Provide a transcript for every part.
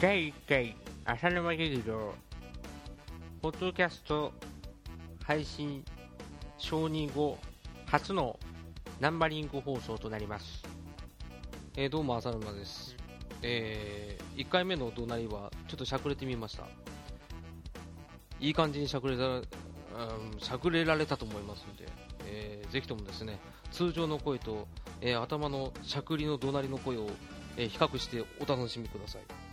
第1回浅沼劇場ポッドキャスト配信承認後初のナンバリング放送となります、えーどうも浅沼です、え1回目の怒鳴りはちょっとしゃくれてみました。いい感じにしゃくれた、うん、しゃくれられたと思いますので、えーぜひともですね通常の声と、えー頭のしゃくりの怒鳴りの声を、えー比較してお楽しみください。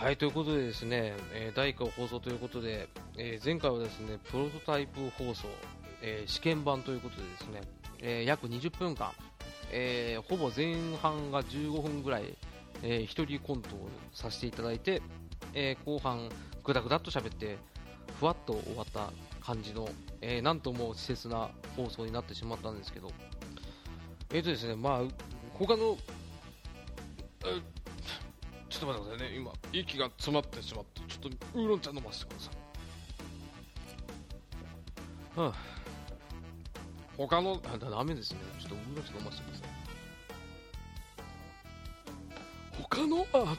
はい、ということでですね、えー第1回放送ということで、えー前回はですね、プロトタイプ放送、えー試験版ということでですね、え約20分間、えほぼ前半が15分ぐらい、えー一人コントをさせていただいて、え後半、ぐだぐだっと喋って、ふわっと終わった感じの、えなんとも稚拙な放送になってしまったんですけど、えーとですね、まあ、他の、ょっと待ってくださいね、今、息が詰まってしまって、ちょっとウーロン茶飲ませてください。はあ、他の、あ、だダメですね。ちょっとウーロン茶飲ませてください。他の、あ、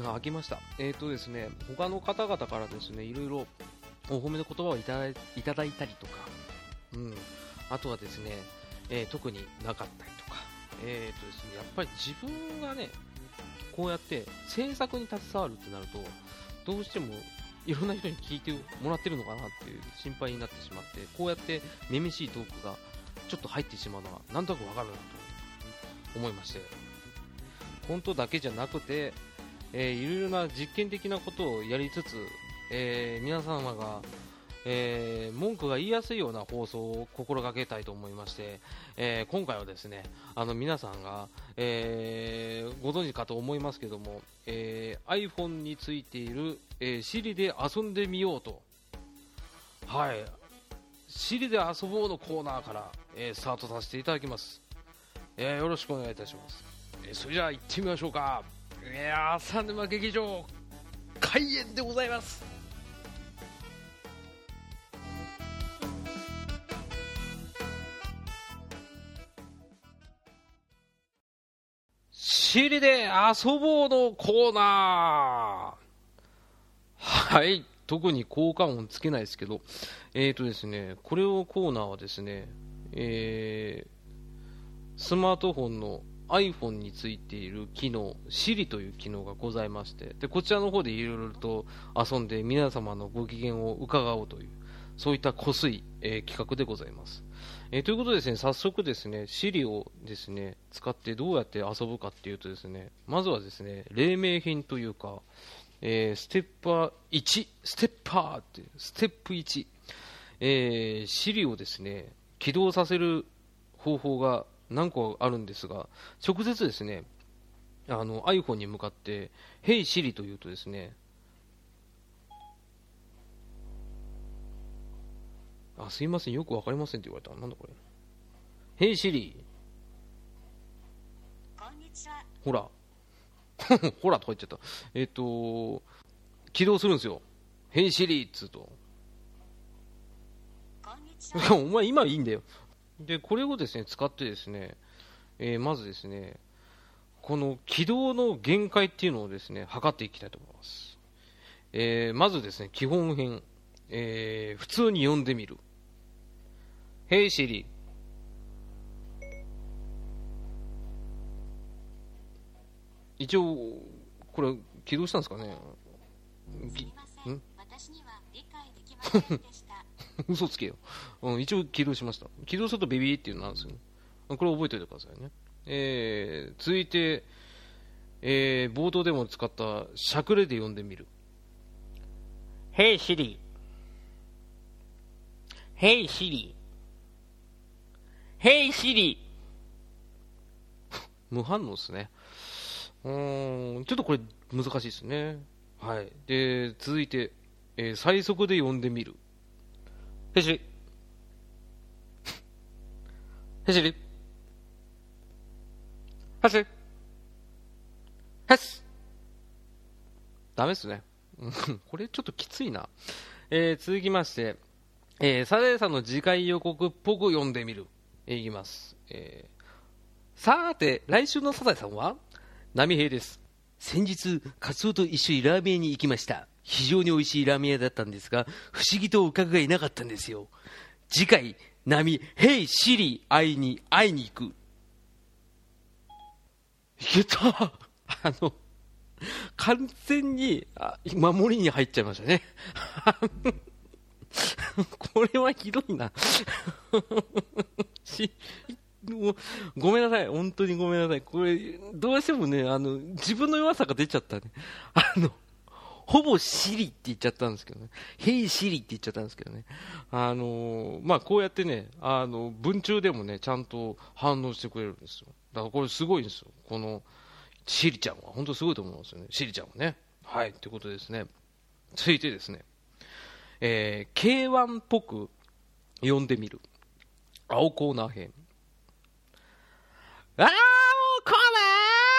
あ、開きました。えっ、ー、とですね、他の方々からですね、いろいろお褒めの言葉をいただいいただいたりとか、うん、あとはですね、えー特になかったりえーとですね、やっぱり自分がね、こうやって制作に携わるってなると、どうしてもいろんな人に聞いてもらってるのかなっていう心配になってしまって、こうやってめめしいトークがちょっと入ってしまうのは、なんとなくわかるなと思いまして、本当だけじゃなくて、えーいろいろな実験的なことをやりつつ、えー皆様が、えー文句が言いやすいような放送を心がけたいと思いまして、えー今回はですねあの皆さんが、えーご存知かと思いますけども、えー iPhone についている、えー Siri で遊んでみようと、はい、Siri で遊ぼうのコーナーから、えースタートさせていただきます、えーよろしくお願いいたします、えーそれじゃあ行ってみましょうか。いやー浅沼劇場開演でございます。シリで遊ぼうのコーナー。はい、特に効果音つけないですけど、えーとですね、これをコーナーはですね、えースマートフォンの iPhone についている機能、Siri という機能がございまして、でこちらの方でいろいろと遊んで皆様のご機嫌を伺おうという、そういった濃い、えー企画でございます。えーということでですね、早速ですね、Siri をですね、使ってどうやって遊ぶかっていうとですね、まずはですね、黎明品というか、えーステッパー1、ステッパーって、ステップ1、えー、Siri をですね、起動させる方法が何個あるんですが、直接ですね、あの iPhone に向かって、Hey Siri というとですね、あ、すいません、よくわかりませんって言われた。なんだこれ。Hey Siri、こんにちは。ほら。ほらとか言っちゃった。えっ、と、起動するんですよ。Hey Siri っつうと。お前今いいんだよ。で、これをですね、使ってですね、えーまずですね、この起動の限界っていうのをですね、測っていきたいと思います。えーまずですね、基本編、えー普通に読んでみる。Hey Siri。一応、これ、起動したんですかね？すみませんん？私には理解できませんでした。嘘つけよ、うん、一応起動しました起動するとビビーっていうのなんですよねこれ覚えておいてくださいね、えー、続いて、えー、冒頭でも使ったしゃくれで読んでみる Hey Siri Hey Siri Hey Siri 無反応ですねうーんちょっとこれ難しいですねはいで続いて、えー最速で読んでみるへしり。へしり。はし。はし。ダメっすね。う んこれちょっときついな。えー続きまして、えーサザエさんの次回予告っぽく読んでみる。えーいきます。えーさーて、来週のサザエさんは？波平です。先日、カツオと一緒にラーメン屋に行きました。非常に美味しいラーメン屋だったんですが、不思議とお客がいなかったんですよ。次回、波、ヘイシリ会いに会いに行く。いけたあの、完全に、あ守りに入っちゃいましたね。これはひどいな。ごめんなさい、本当にごめんなさい。これ、どうしてもね、あの、自分の弱さが出ちゃったね。あの、ほぼシリって言っちゃったんですけどね。ヘイシリって言っちゃったんですけどね。あのまあ、こうやってね、あの、文中でもね、ちゃんと反応してくれるんですよ。だからこれすごいんですよ。この、シリちゃんは。本当すごいと思いますよね。シリちゃんはね。はい、ということですね。続いてですね、えー、K1 っぽく読んでみる。青コーナー編。青コーナ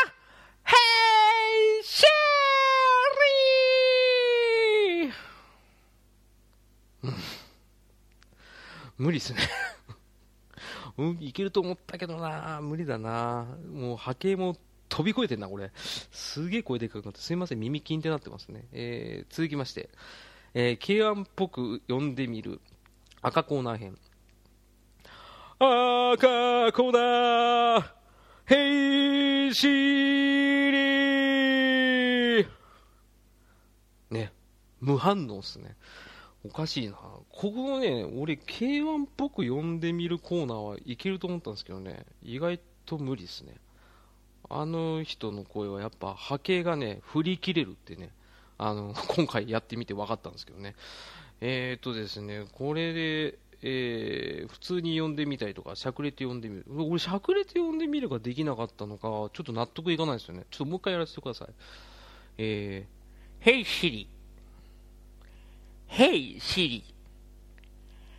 ーヘイシェリー無理っすね。うん、いけると思ったけどな無理だなもう波形も飛び越えてんな、これ。すげえ声でかくなって、すいません、耳キンってなってますね。えー、続きまして、えー、K1 っぽく読んでみる赤コーナー編。赤コーナーヘイシリーね、無反応っすね。おかしいな。ここのね、俺 K1 っぽく読んでみるコーナーはいけると思ったんですけどね、意外と無理ですね。あの人の声はやっぱ波形がね、振り切れるってね、あの、今回やってみて分かったんですけどね。えー、っとですね、これで、えー普通に読んでみたりとか、しゃくれて読んでみる。俺、しゃくれて読んでみるができなかったのか、ちょっと納得いかないですよね。ちょっともう一回やらせてください。えー、Hey Siri。Hey Siri。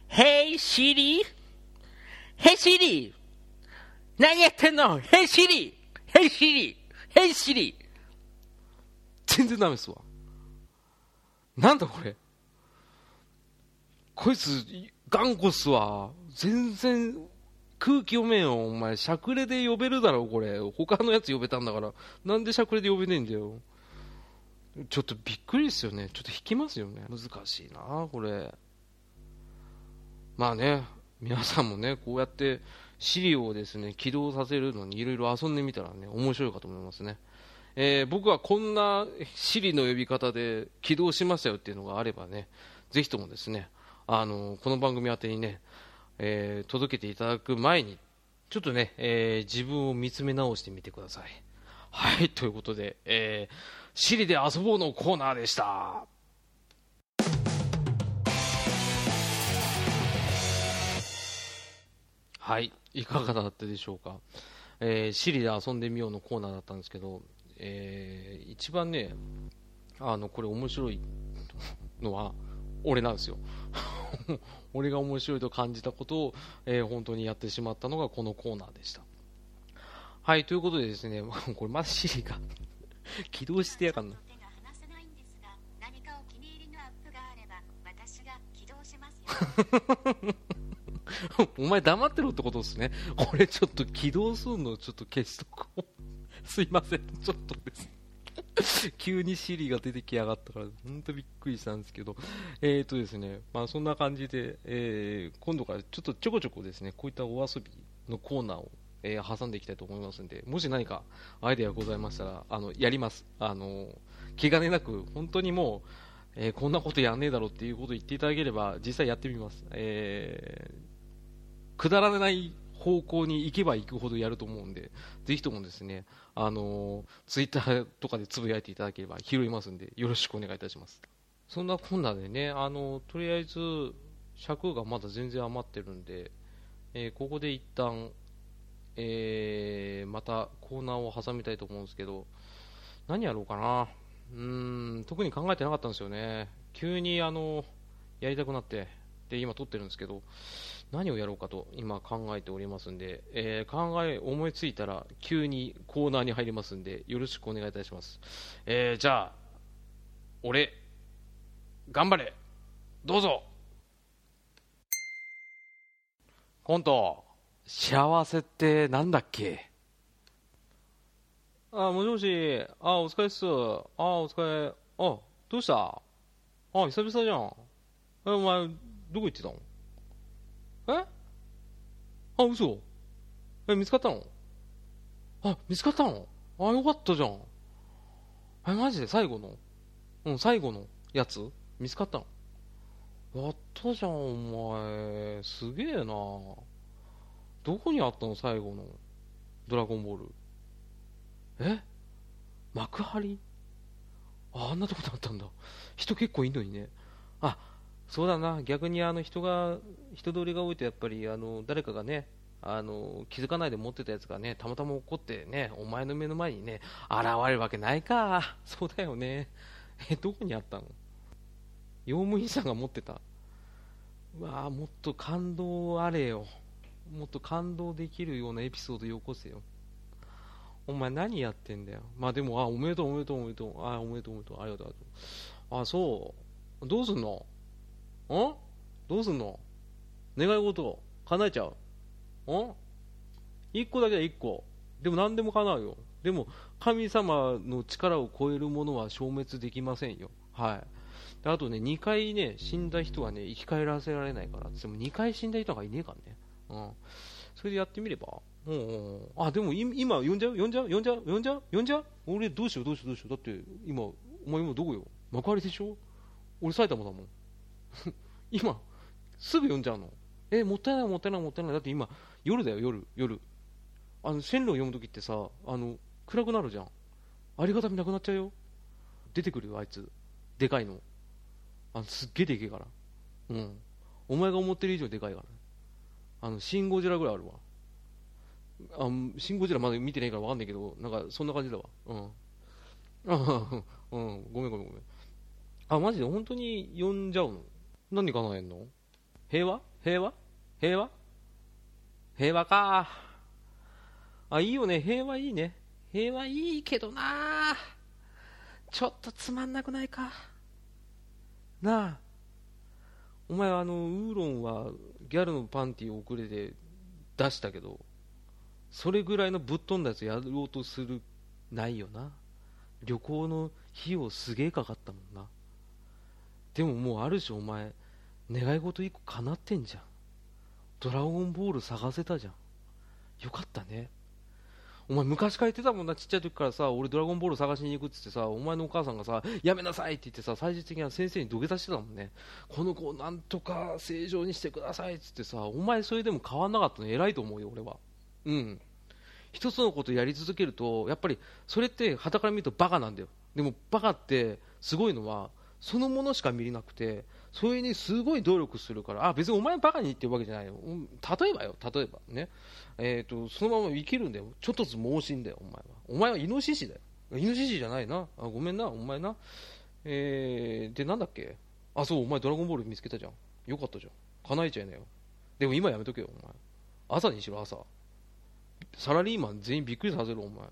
Hey Siri。Hey Siri。何やってんの ?Hey Siri。Hey Siri。Hey Siri。全然ダメっすわ。なんだこれ。こいつ、頑固っすわ。全然、空気読めよ、お前。しゃくれで呼べるだろ、これ。他のやつ呼べたんだから。なんでしゃくれで呼べねえんだよ。ちょっとびっくりですよね。ちょっと引きますよね。難しいな、これ。まあね、皆さんもね、こうやって、資料をですね、起動させるのにいろいろ遊んでみたらね、面白いかと思いますね。えー僕はこんな Siri の呼び方で起動しましたよっていうのがあればね、ぜひともですね、あのこの番組宛てにね、えー届けていただく前に、ちょっとね、えー自分を見つめ直してみてください。はい、ということで、えー、Siri で遊ぼうのコーナーでした。はい、いかがだったでしょうか。えー、Siri で遊んでみようのコーナーだったんですけど、えー一番ね、あの、これ面白いのは、俺なんですよ。俺が面白いと感じたことを、えー本当にやってしまったのがこのコーナーでした。はい、ということでですね、これまだ Siri が起動してやがんな。お前黙ってろってことですね。これちょっと起動するのちょっと消しとこう。すいません、ちょっとです。急に Siri が出てきやがったから、本当びっくりしたんですけど、えーとですね、まあそんな感じで、えー今度からちょっとちょこちょこですね、こういったお遊びのコーナーを、えー挟んでいきたいと思いますんで、もし何かアイデアございましたら、あの、やります。あの、気兼ねなく、本当にもう、えーこんなことやんねえだろっていうことを言っていただければ、実際やってみます。えーくだらない方向に行けば行くほどやると思うんで、ぜひともですね、あのツイッターとかでつぶやいていただければ拾いますんで、よろしくお願いいたします。そんなこんなでね、あのとりあえず、尺がまだ全然余ってるんで、えーここで一旦、えーまたコーナーを挟みたいと思うんですけど、何やろうかな。うーん、特に考えてなかったんですよね。急にあの、やりたくなって、で、今撮ってるんですけど、何をやろうかと今考えておりますんで、えー考え、思いついたら急にコーナーに入りますんで、よろしくお願いいたします。えーじゃあ、俺、頑張れどうぞコント、幸せってなんだっけ？あ、もしもし。あ、お疲れっす。あ、お疲れ。あ、どうした？あ、久々じゃん。え、お前、どこ行ってたの？え？あ、嘘。え、見つかったの？あ、見つかったの？あ、よかったじゃん。え、マジで？最後の？うん、最後のやつ？見つかったの？やったじゃん、お前。すげえな。どこにあったの？最後の？ドラゴンボール。え？幕張？ああんなとこだったんだ。人結構いんのにね。あ、そうだな。逆にあの人が、人通りが多いとやっぱり、あの、誰かがね、あの、気づかないで持ってたやつがね、たまたま怒ってね、お前の目の前にね、現れるわけないか。そうだよね。え、どこにあったの？用務員さんが持ってた？うわあもっと感動あれよ。もっと感動できるようなエピソードよこせよ。お前何やってんだよ。まあでも、あ、おめでとうおめでとうおめでとう。あ、おめでとうおめでとう。ありがとうありがとう。あ、そう。どうすんの？んどうすんの？願い事叶えちゃうん一個だけだ一個。でも何でも叶うよ。でも、神様の力を超えるものは消滅できませんよ。はい。あとね、2回ね、死んだ人はね、生き返らせられないから。でも2回死んだ人がいねえからね。うん。それでやってみればうんうん。あ、でも今、呼んじゃう？呼んじゃう？呼んじゃう？呼んじゃう？じゃう？俺どうしよう？どうしよう？どうしよう？だって、今、お前今どこよ？幕張でしょ？俺埼玉だもん。今、すぐ呼んじゃうの。え、もったいないもったいないもったいない。だって今、夜だよ、夜、夜。あの、線路を読むときってさ、あの、暗くなるじゃん。ありがたみなくなっちゃうよ。出てくるよ、あいつ。でかいの。あの、すっげえでけえから。うん。お前が思ってる以上でかいから。あの、シン・ゴジラぐらいあるわ。あ、シン・ゴジラまだ見てないからわかんないけど、なんか、そんな感じだわ。うん。あうん、ごめんごめんごめん。あ、マジで？本当に呼んじゃうの？何叶えんの？平和？平和？平和？平和かあ、いいよね。平和いいね。平和いいけどなちょっとつまんなくないか？なあ。お前あの、ウーロンはギャルのパンティー遅れて出したけど、それぐらいのぶっ飛んだやつやろうとする、ないよな。旅行の費用すげえかかったもんな。でももうある種お前、願い事一個叶ってんじゃん。ドラゴンボール探せたじゃん。よかったね。お前昔から言ってたもんな、ちっちゃい時からさ、俺ドラゴンボール探しに行くって言ってさ、お前のお母さんがさ、やめなさいって言ってさ、最終的には先生に土下座してたもんね。この子をなんとか正常にしてくださいって言ってさ、お前それでも変わんなかったの偉いと思うよ、俺は。うん。一つのことやり続けると、やっぱりそれって傍から見るとバカなんだよ。でもバカってすごいのは、そのものしか見れなくて、それにすごい努力するから、あ、別にお前バカに言ってるわけじゃないよ。例えばよ、例えばね。えっ、と、そのまま生きるんだよ。ちょっとずつ盲信だよ、お前は。お前はイノシシだよ。イノシシじゃないな。あ、ごめんな、お前な。えー、で、なんだっけ？あ、そう、お前ドラゴンボール見つけたじゃん。よかったじゃん。叶えちゃいなよ。でも今やめとけよ、お前。朝にしろ、朝。サラリーマン全員びっくりさせろ、お前。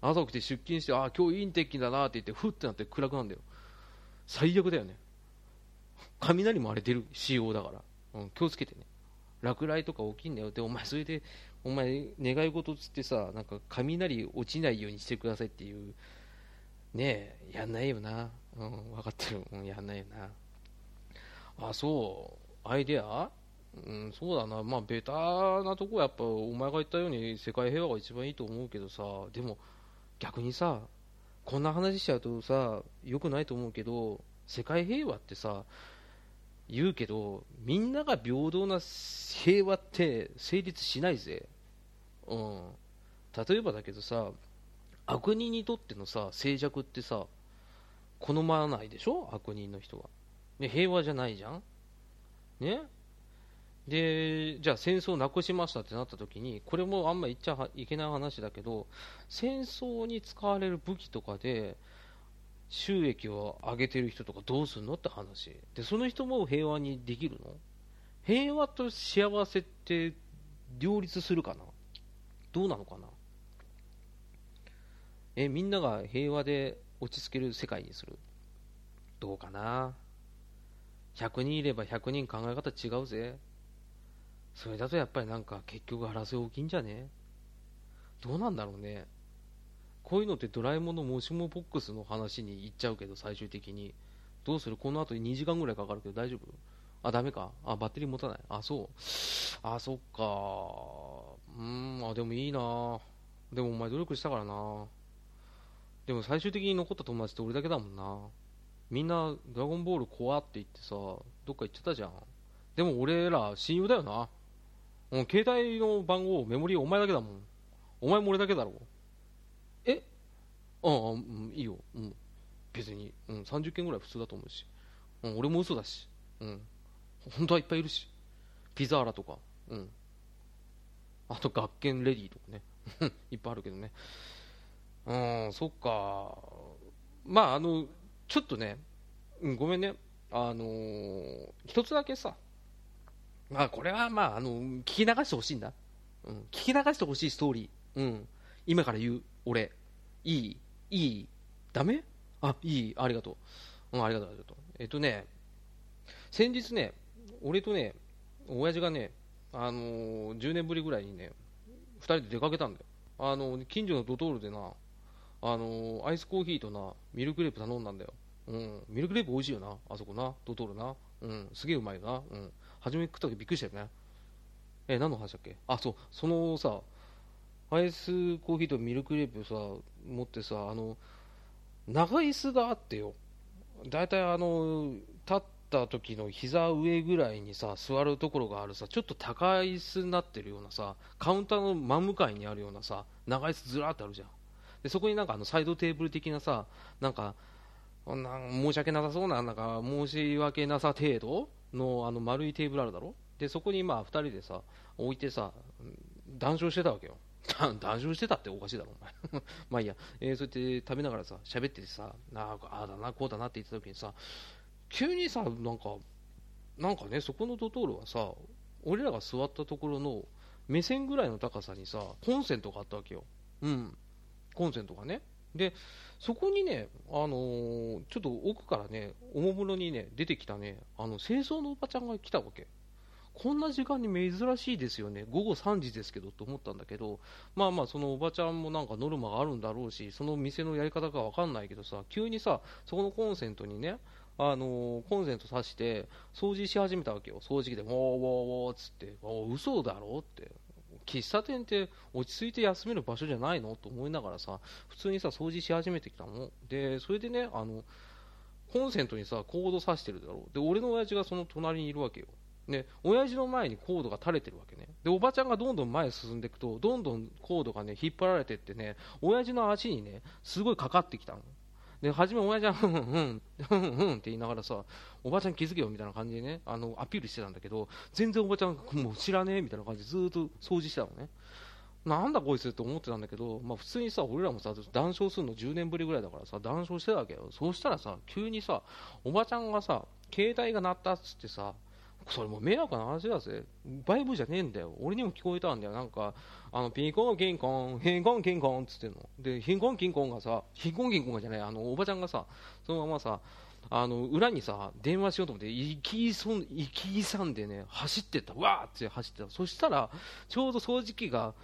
朝起きて出勤して、あ、今日いい天気だなって言って、ふってなって暗くなんだよ。最悪だよね。雷もあれ出る仕様だから。うん、気をつけてね。落雷とか起きんだよ。で、お前、それで、お前、願い事つってさ、なんか、雷落ちないようにしてくださいっていう、ねえ、やんないよな。うん、分かってる。うん、やんないよな。あ、そう。アイデア？うん、そうだな。まあ、ベタなとこはやっぱ、お前が言ったように、世界平和が一番いいと思うけどさ、でも、逆にさ、こんな話しちゃうとさ、良くないと思うけど、世界平和ってさ、言うけど、みんなが平等な平和って成立しないぜ。うん。例えばだけどさ、悪人にとってのさ、静寂ってさ、好まないでしょ？悪人の人が。ね、平和じゃないじゃんね？で、じゃあ戦争をなくしましたってなった時に、これもあんま言っちゃいけない話だけど、戦争に使われる武器とかで、収益を上げてる人とかどうするのって話。で、その人も平和にできるの？平和と幸せって両立するかな？どうなのかな？え、みんなが平和で落ち着ける世界にする？どうかな？100人いれば100人考え方違うぜ。それだとやっぱりなんか結局争い大きいんじゃね？どうなんだろうね。こういうのってドラえもんのもしもボックスの話に行っちゃうけど、最終的に。どうする？この後に2時間ぐらいかかるけど大丈夫？あ、ダメか。あ、バッテリー持たない。あ、そう。あ、そっか。うーん、あ、でもいいな。でもお前努力したからな。でも最終的に残った友達って俺だけだもんな。みんな、ドラゴンボール怖って言ってさ、どっか行っちゃったじゃん。でも俺ら親友だよな。うん、携帯の番号、メモリーお前だけだもん。お前も俺だけだろ。え？うん、うん、いいよ。うん。別に、うん、30件ぐらい普通だと思うし。うん、俺も嘘だし。うん。本当はいっぱいいるし。ピザーラとか。うん。あと、学研レディとかね。いっぱいあるけどね。うん、そっか。まあ、あの、ちょっとね、うん、ごめんね。あのー一つだけさ、まあ、これはまあ、あの、聞き流してほしいんだ。うん、聞き流してほしいストーリー。うん。今から言う、俺。いいいいダメ？あ、いいありがとう。うん、ありがとう、ありがとう。えっとね、先日ね、俺とね、親父がね、あのー10年ぶりぐらいにね、2人で出かけたんだよ。あの近所のドトールでな、あのーアイスコーヒーとな、ミルクレープ頼んだんだよ。うん、ミルクレープ美味しいよな、あそこな、ドトールな。うん、すげえうまいよな。うん。初め食った時びっくりしたよね。え、何の話だっけ？あ、そう、そのさ、アイスコーヒーとミルクレープさ、持ってさ、あの、長椅子があってよ。だいたいあの、立った時の膝上ぐらいにさ、座るところがあるさ、ちょっと高い椅子になってるようなさ、カウンターの真向かいにあるようなさ、長椅子ずらーってあるじゃん。で、そこになんかあの、サイドテーブル的なさ、なんか、なん申し訳なさそうな、なんか、申し訳なさ程度のあの丸いテーブルあるだろ？で、そこにまあ2人でさ、置いてさ、談笑してたわけよ。談笑してたっておかしいだろ、お前。まあいいや、えーそうやって食べながらさ、喋っててさ、あああだな、こうだなって言ってた時にさ、急にさ、なんか、なんかね、そこのドトールはさ、俺らが座ったところの目線ぐらいの高さにさ、コンセントがあったわけよ。うん。コンセントがね。で、そこにね、あのーちょっと奥からね、おもむろにね、出てきたね、あの、清掃のおばちゃんが来たわけ。こんな時間に珍しいですよね、午後3時ですけどと思ったんだけど、まあまあ、そのおばちゃんもなんかノルマがあるんだろうし、その店のやり方がわかんないけどさ、急にさ、そこのコンセントにね、あのーコンセント挿して、掃除し始めたわけよ、掃除機で、ウォーウォーウォーっつって、嘘だろって、喫茶店って落ち着いて休める場所じゃないの？と思いながらさ、普通にさ、掃除し始めてきたの。で、それでね、あの、コンセントにさ、コード挿してるだろう。で、俺の親父がその隣にいるわけよ。ね、親父の前にコードが垂れてるわけね。で、おばちゃんがどんどん前へ進んでいくと、どんどんコードがね、引っ張られてってね、親父の足にね、すごいかかってきたの。で、初め親父は、ふんふんふん、ふんって言いながらさ、おばちゃん気づけよみたいな感じでね、あの、アピールしてたんだけど、全然おばちゃん、もう知らねえみたいな感じでずっと掃除してたのね。なんだこいつって思ってたんだけど、まあ普通にさ、俺らもさ、談笑するの10年ぶりぐらいだからさ、談笑してたわけよ。そうしたらさ、急にさ、おばちゃんがさ、携帯が鳴ったっつってさ、それもう迷惑な話だぜ。バイブじゃねえんだよ。俺にも聞こえたんだよ。なんか、あの、ピンコン、キンコン、ヒンコン、キンコンっつってんの。で、ヒンコン、キンコンがさ、ヒンコン、キンコンがじゃない、あの、おばちゃんがさ、そのままさ、あの、裏にさ、電話しようと思って、行きそん、行きさんでね、走ってった。わーって走ってた。そしたら、ちょうど掃除機が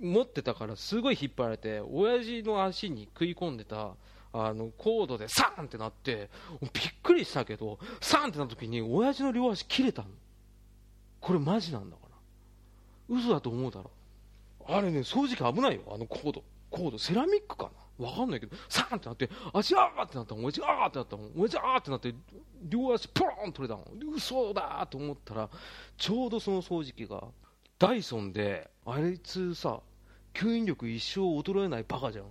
持ってたから、すごい引っ張られて、親父の足に食い込んでた、あの、コードでサーンってなって、びっくりしたけど、サーンってなった時に、親父の両足切れたの。これマジなんだから。嘘だと思うだろ。あれね、掃除機危ないよ、あのコード。コード、セラミックかなわかんないけど、サーンってなって、足あーってなったもん、親父あーってなったもん、親父あーってなって、両足ポロン取れたもん。嘘だと思ったら、ちょうどその掃除機が、ダイソンで、あいつさ、吸引力一生衰えないバカじゃん。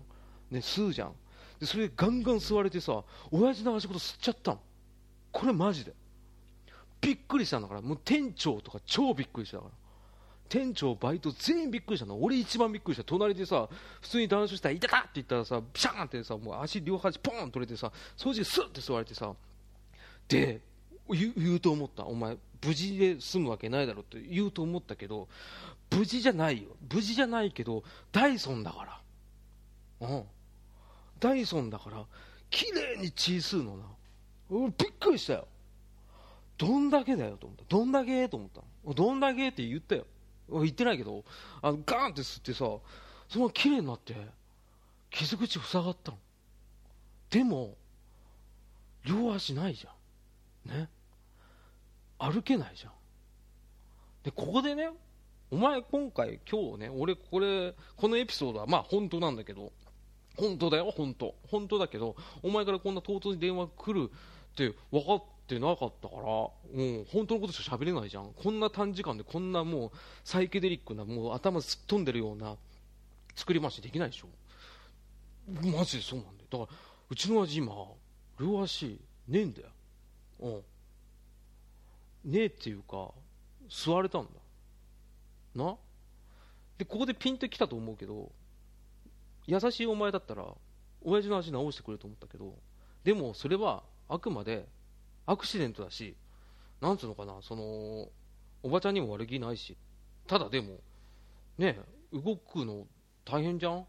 ね、吸うじゃん。で、それガンガン吸われてさ、親父の足元吸っちゃったの。これマジで。びっくりしたんだから、もう店長とか超びっくりしたから。店長、バイト全員びっくりしたの。俺一番びっくりした。隣でさ、普通に談笑したら、いたかって言ったらさ、ピシャーンってさ、もう足両端ポーン取れてさ、掃除スッて吸われてさ、で、言う言うと思った。お前、無事で済むわけないだろって言うと思ったけど、無事じゃないよ。無事じゃないけど、ダイソンだから。うん。ダイソンだから、綺麗に血吸うのな。俺びっくりしたよ。どんだけだよと思った。どんだけと思ったの。どんだけって言ったよ。言ってないけど、あのガーンって吸ってさ、そのまま綺麗になって、傷口塞がったのでも両足ないじゃんね歩けないじゃんでここでねお前今回今日ね俺これこのエピソードはまあ本当なんだけど本当だよ本当。本当だけどお前からこんな唐突に電話来るって分かってなかったからもう本当のことしか喋れないじゃん。こんな短時間でこんなもうサイケデリックなもう頭すっ飛んでるような作り話できないでしょ。マジでそうなんだよ。だからうちの味今両足ねえんだよ。うん。ねえっていうか吸われたんだ。な？でここでピンときたと思うけど優しいお前だったら親父の足直してくれると思ったけどでもそれはあくまでアクシデントだしなんつうのかなそのおばちゃんにも悪気ないしただでもね動くの大変じゃん？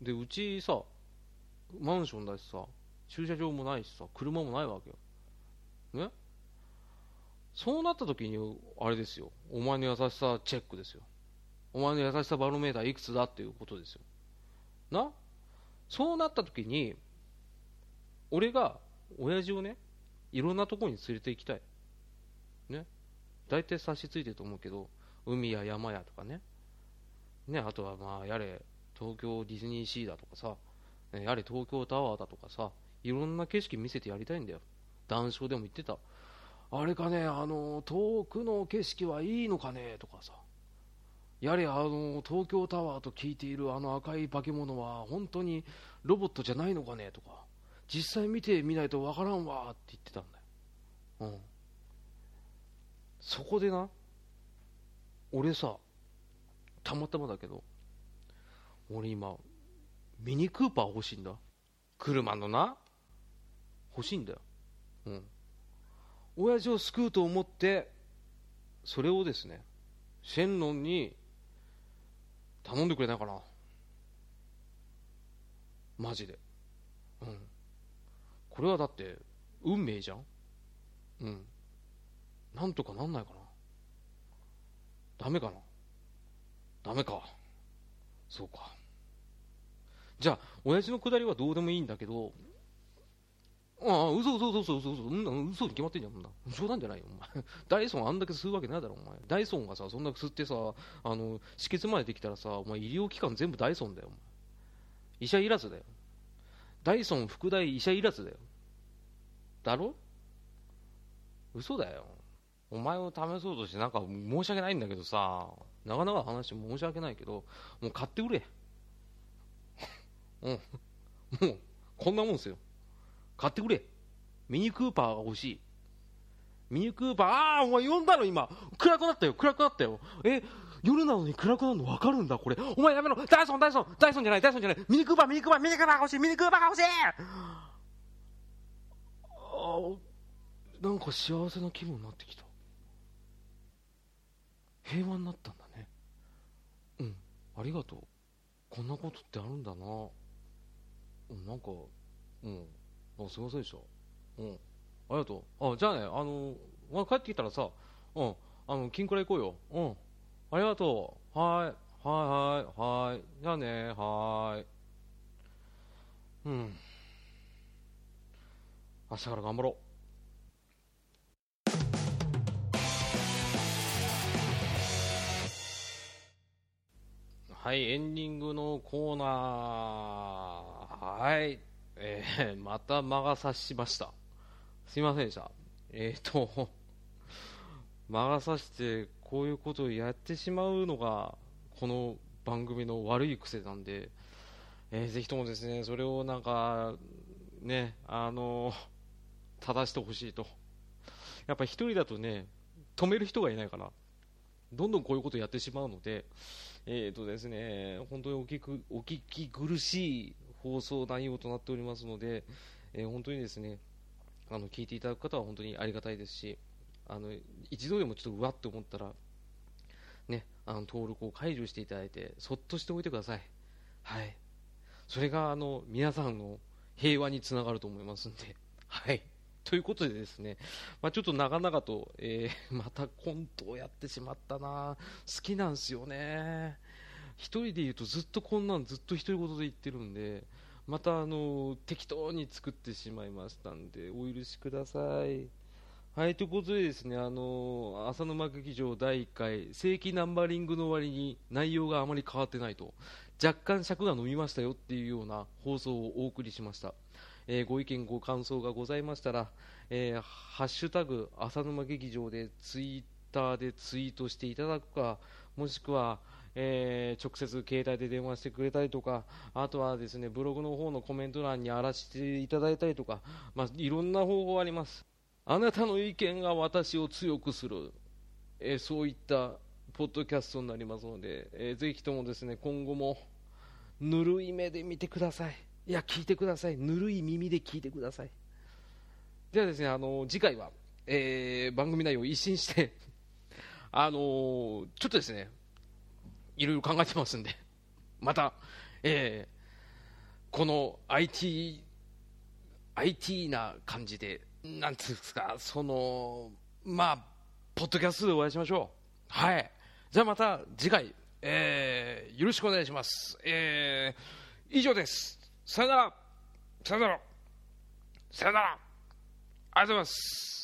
でうちさマンションだしさ駐車場もないしさ車もないわけよ。ね？そうなった時にあれですよ。お前の優しさチェックですよ。お前の優しさバロメーターいくつだっていうことですよ。な？そうなった時に俺が親父をねいろんなところに連れて行きたい。ね？大体差し付いてると思うけど海や山やとかね。ね？あとはまあやれ東京ディズニーシーだとかさ。やれ東京タワーだとかさ。いろんな景色見せてやりたいんだよ。談笑でも言ってた。あれかねあの遠くの景色はいいのかねとかさ。やれあの東京タワーと聞いているあの赤い化け物は本当にロボットじゃないのかねとか実際見てみないとわからんわって言ってたんだよ、うん、そこでな俺さたまたまだけど俺今ミニクーパー欲しいんだ。車のな欲しいんだよ。うん。親父を救うと思ってそれをですねシェンロンに頼んでくれないかな。マジで。うん。これはだって運命じゃん？うん。なんとかなんないかな？ダメかな？ダメか。そうか。じゃあ親父のくだりはどうでもいいんだけどああ、嘘嘘嘘嘘嘘嘘、うん、嘘に決まってんじゃん、そんな。冗談じゃないよ、お前。ダイソンあんだけ吸うわけないだろ、お前。ダイソンがさ、そんな吸ってさ、あの、止血までできたらさ、お前医療機関全部ダイソンだよ、お前。医者いらずだよ。ダイソン副大医者いらずだよ。だろ嘘だよ。お前を試そうとしてなんか申し訳ないんだけどさ、なかなか話して申し訳ないけど、もう買ってくれ。うん。もう、こんなもんですよ。買ってくれ。ミニクーパーが欲しい。ミニクーパー、ああ、お前呼んだの？今。暗くなったよ、暗くなったよ。え、夜なのに暗くなるの分かるんだ、これ。お前やめろ。ダイソン、ダイソン、ダイソンじゃない、ダイソンじゃない。ミニクーパー、ミニクーパー、ミニクーパーが欲しい、ミニクーパーが欲しいあなんか幸せな気分になってきた。平和になったんだね。うん、ありがとう。こんなことってあるんだな。うん、なんか、うん。あすいませんでした。うん。ありがとう。あじゃあねあのま帰ってきたらさうん。あの金庫ら行こうよ。うん。ありがとう。はい。はいはいはい。じゃあねはい。うん。明日から頑張ろう。はい、エンディングのコーナー。はい。えー、また魔が差しました。すいませんでした。えっ、ー、と、魔が差してこういうことをやってしまうのが、この番組の悪い癖なんで、えー、ぜひともですね、それをなんか、ね、あの、正してほしいと。やっぱ一人だとね、止める人がいないから、どんどんこういうことをやってしまうので、えーとですね、本当にお聞くお聞き苦しい放送内容となっておりますので、えー、本当にですね、あの聞いていただく方は本当にありがたいですし、あの一度でもちょっとうわっと思ったら、ね、あの登録を解除していただいて、そっとしておいてください。はい。それがあの皆さんの平和につながると思いますんで、はい。ということでですね、まあ、ちょっと長々と、えー、またコントをやってしまったな好きなんですよね。一人で言うとずっとこんなんずっと独り言で言ってるんで、またあの適当に作ってしまいましたんで、お許しください。はい、ということでですね、あの浅沼劇場第1回、正規ナンバリングの割に内容があまり変わってないと、若干尺が伸びましたよっていうような放送をお送りしました。えーご意見、ご感想がございましたら、えーハッシュタグ浅沼劇場でツイッターでツイートしていただくか、もしくは、えー直接携帯で電話してくれたりとか、あとはですねブログの方のコメント欄に荒らしていただいたりとか、まあ、いろんな方法あります。あなたの意見が私を強くする、えーそういったポッドキャストになりますので、えーぜひともですね今後もぬるい目で見てください。いや、聞いてください。ぬるい耳で聞いてください。ではですね、あの次回は、えー番組内容を一新して、あのーちょっとですね、いろいろ考えてますんで、また、えーこの IT、IT な感じで、なんつうんですか、その、まあ、ポッドキャストでお会いしましょう。はい。じゃあまた次回、えーよろしくお願いします。えー以上です。さよなら。さよなら。さよなら。ありがとうございます。